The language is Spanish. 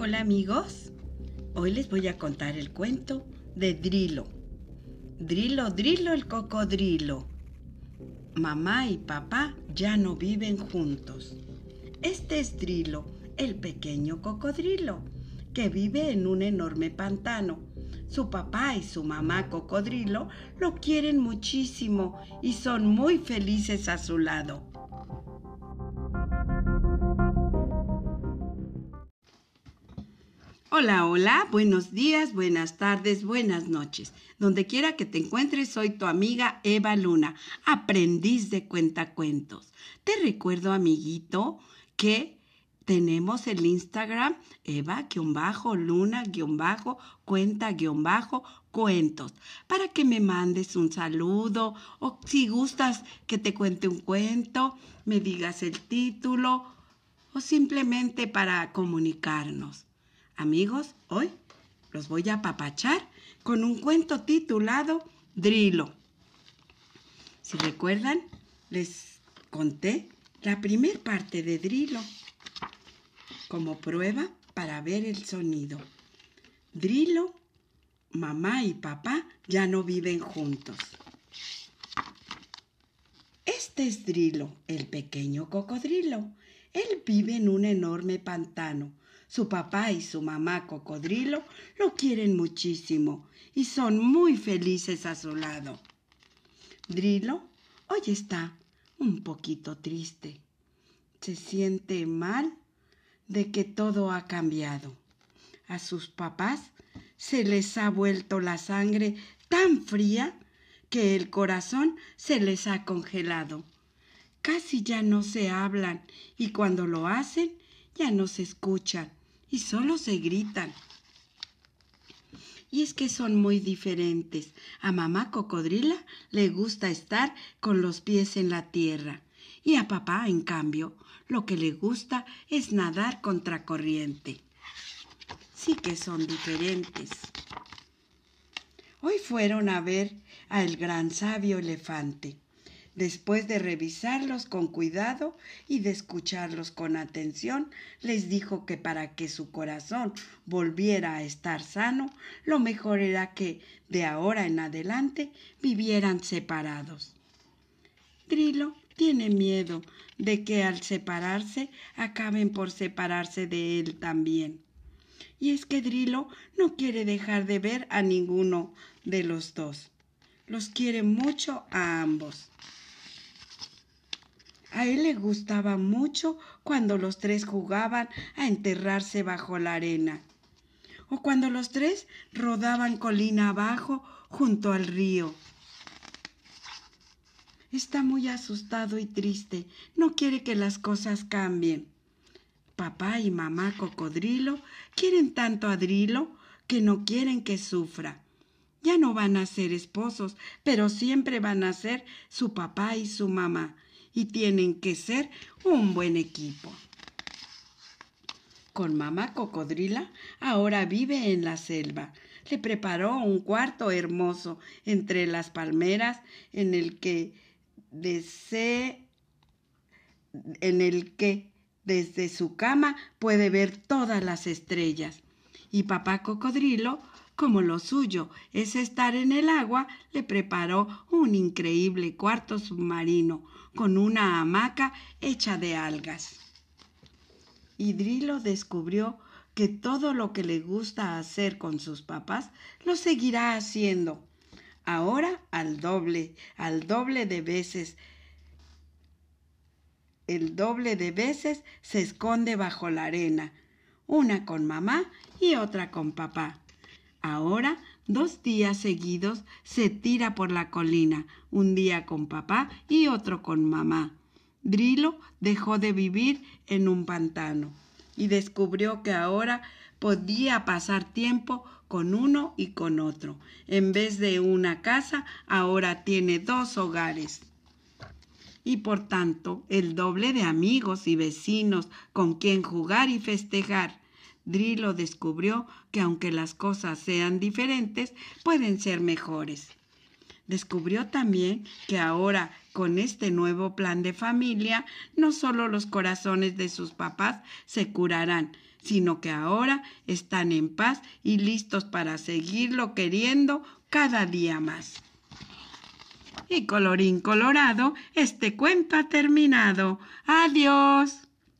Hola amigos, hoy les voy a contar el cuento de Drilo. Drilo, Drilo el cocodrilo. Mamá y papá ya no viven juntos. Este es Drilo, el pequeño cocodrilo, que vive en un enorme pantano. Su papá y su mamá cocodrilo lo quieren muchísimo y son muy felices a su lado. Hola, hola, buenos días, buenas tardes, buenas noches. Donde quiera que te encuentres, soy tu amiga Eva Luna, aprendiz de cuentacuentos. Te recuerdo, amiguito, que tenemos el Instagram Eva-Luna-Cuenta-Cuentos para que me mandes un saludo o si gustas que te cuente un cuento, me digas el título o simplemente para comunicarnos. Amigos, hoy los voy a apapachar con un cuento titulado Drilo. Si recuerdan, les conté la primer parte de Drilo como prueba para ver el sonido. Drilo, mamá y papá ya no viven juntos. Este es Drilo, el pequeño cocodrilo. Él vive en un enorme pantano su papá y su mamá cocodrilo lo quieren muchísimo y son muy felices a su lado. Drilo hoy está un poquito triste. Se siente mal de que todo ha cambiado. A sus papás se les ha vuelto la sangre tan fría que el corazón se les ha congelado. Casi ya no se hablan y cuando lo hacen ya no se escuchan y solo se gritan. Y es que son muy diferentes. A mamá cocodrila le gusta estar con los pies en la tierra. Y a papá, en cambio, lo que le gusta es nadar contracorriente. Sí que son diferentes. Hoy fueron a ver al gran sabio elefante. Después de revisarlos con cuidado y de escucharlos con atención, les dijo que para que su corazón volviera a estar sano, lo mejor era que de ahora en adelante vivieran separados. Drilo tiene miedo de que al separarse acaben por separarse de él también. Y es que Drilo no quiere dejar de ver a ninguno de los dos. Los quiere mucho a ambos. A él le gustaba mucho cuando los tres jugaban a enterrarse bajo la arena, o cuando los tres rodaban colina abajo junto al río. Está muy asustado y triste, no quiere que las cosas cambien. Papá y mamá cocodrilo quieren tanto a Drilo que no quieren que sufra. Ya no van a ser esposos, pero siempre van a ser su papá y su mamá y tienen que ser un buen equipo. Con mamá cocodrila ahora vive en la selva. Le preparó un cuarto hermoso entre las palmeras en el que desee, en el que desde su cama puede ver todas las estrellas. Y papá cocodrilo como lo suyo es estar en el agua, le preparó un increíble cuarto submarino con una hamaca hecha de algas. Y Drilo descubrió que todo lo que le gusta hacer con sus papás lo seguirá haciendo. Ahora al doble, al doble de veces. El doble de veces se esconde bajo la arena, una con mamá y otra con papá. Ahora, dos días seguidos, se tira por la colina, un día con papá y otro con mamá. Drilo dejó de vivir en un pantano y descubrió que ahora podía pasar tiempo con uno y con otro. En vez de una casa, ahora tiene dos hogares. Y por tanto, el doble de amigos y vecinos con quien jugar y festejar. Drilo descubrió que aunque las cosas sean diferentes, pueden ser mejores. Descubrió también que ahora con este nuevo plan de familia, no solo los corazones de sus papás se curarán, sino que ahora están en paz y listos para seguirlo queriendo cada día más. Y colorín colorado, este cuento ha terminado. Adiós.